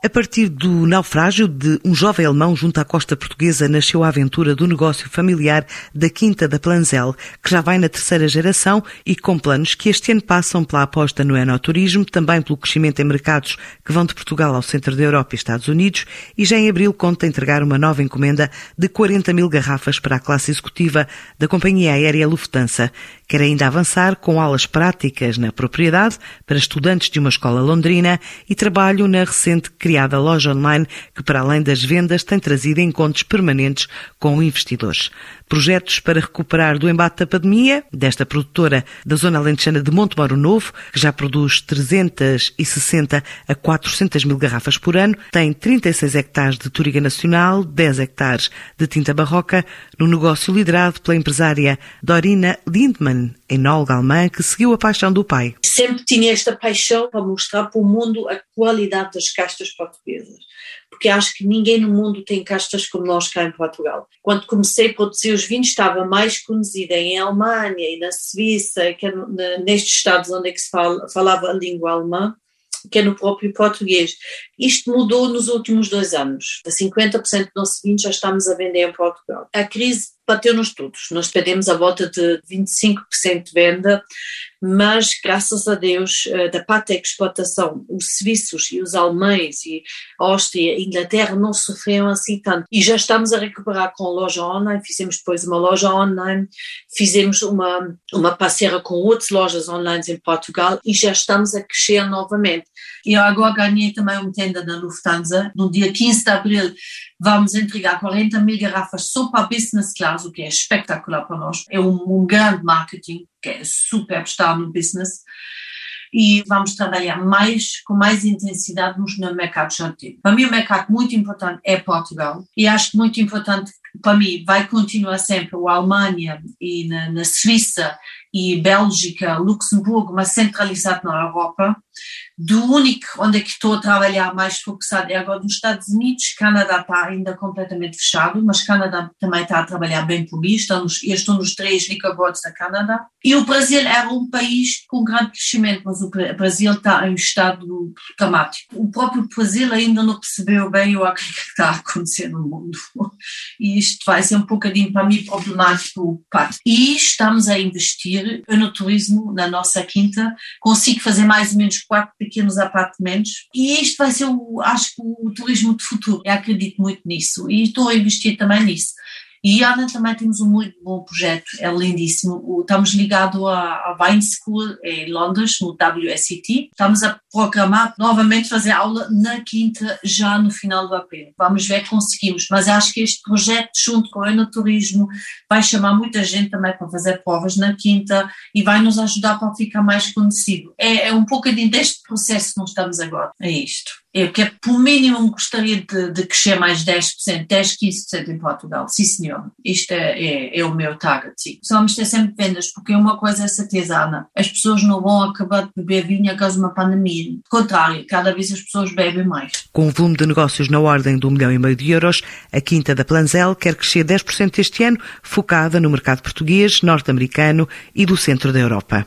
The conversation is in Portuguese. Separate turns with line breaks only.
A partir do naufrágio de um jovem alemão junto à costa portuguesa, nasceu a aventura do negócio familiar da Quinta da Planzel, que já vai na terceira geração e com planos que este ano passam pela aposta no enoturismo, também pelo crescimento em mercados que vão de Portugal ao centro da Europa e Estados Unidos, e já em abril conta entregar uma nova encomenda de 40 mil garrafas para a classe executiva da companhia aérea Lufthansa. Quer ainda avançar com aulas práticas na propriedade para estudantes de uma escola londrina e trabalho na recente criada loja online que, para além das vendas, tem trazido encontros permanentes com investidores. Projetos para recuperar do embate da pandemia, desta produtora da zona alentejana de Montemoro Novo, que já produz 360 a 400 mil garrafas por ano, tem 36 hectares de Turiga Nacional, 10 hectares de tinta barroca, no negócio liderado pela empresária Dorina Lindman, enóloga alemã, que seguiu a paixão do pai.
Sempre tinha esta paixão para mostrar para o mundo a qualidade das castas portuguesas porque acho que ninguém no mundo tem castas como nós cá em Portugal. Quando comecei a produzir os vinhos, estava mais conhecida em Alemanha e na Suíça, que é nestes estados onde é que se fala, falava a língua alemã, que é no próprio português. Isto mudou nos últimos dois anos. A 50% do nosso vinho já estamos a vender em Portugal. A crise bateu-nos todos. Nós perdemos a volta de 25% de venda, mas graças a Deus, eh, da parte da exportação, os suíços e os alemães e a Áustria e a Inglaterra não sofreram assim tanto. E já estamos a recuperar com loja online, fizemos depois uma loja online, fizemos uma, uma parceira com outras lojas online em Portugal e já estamos a crescer novamente. E agora ganhei também uma tenda na Lufthansa, no dia 15 de abril vamos entregar 40 mil garrafas só para business class, o que é espetacular para nós. É um, um grande marketing, que é super estar no business. E vamos trabalhar mais, com mais intensidade no mercado janteiro. Para mim, o mercado muito importante é Portugal. E acho muito importante, para mim, vai continuar sempre a Alemanha e na, na Suíça e Bélgica, Luxemburgo, mas centralizado na Europa. Do único onde é que estou a trabalhar mais focado é agora nos Estados Unidos. Canadá está ainda completamente fechado, mas Canadá também está a trabalhar bem por mim. Estou nos, eu estou nos três liquorboards da Canadá. E o Brasil era um país com grande crescimento, mas o Brasil está em estado dramático. O próprio Brasil ainda não percebeu bem o que está a acontecer no mundo. E isto vai ser um bocadinho para mim problemático. E estamos a investir no turismo na nossa quinta. Consigo fazer mais ou menos quatro pequenos apartamentos. E isto vai ser, o, acho que, o turismo de futuro. Eu acredito muito nisso e estou a investir também nisso. E Ana também temos um muito bom projeto, é lindíssimo. Estamos ligados à, Wine School em Londres, no WSET. Estamos a programar novamente fazer aula na quinta, já no final do abril. Vamos ver que conseguimos. Mas acho que este projeto, junto com o Enoturismo, vai chamar muita gente também para fazer provas na quinta e vai nos ajudar para ficar mais conhecido. É, é um pouquinho deste processo que nós estamos agora. É isto. Eu que por mínimo gostaria de, de crescer mais 10%, 10, 15% em Portugal. Sim, senhor. Isto é, é, é, o meu target, sim. Vamos ter sempre vendas, porque uma coisa é certeza, Ana. As pessoas não vão acabar de beber vinho a causa de uma pandemia. Ao contrário, cada vez as pessoas bebem mais.
Com o volume de negócios na ordem de um milhão e meio de euros, a Quinta da Planzel quer crescer 10% este ano, focada no mercado português, norte-americano e do centro da Europa.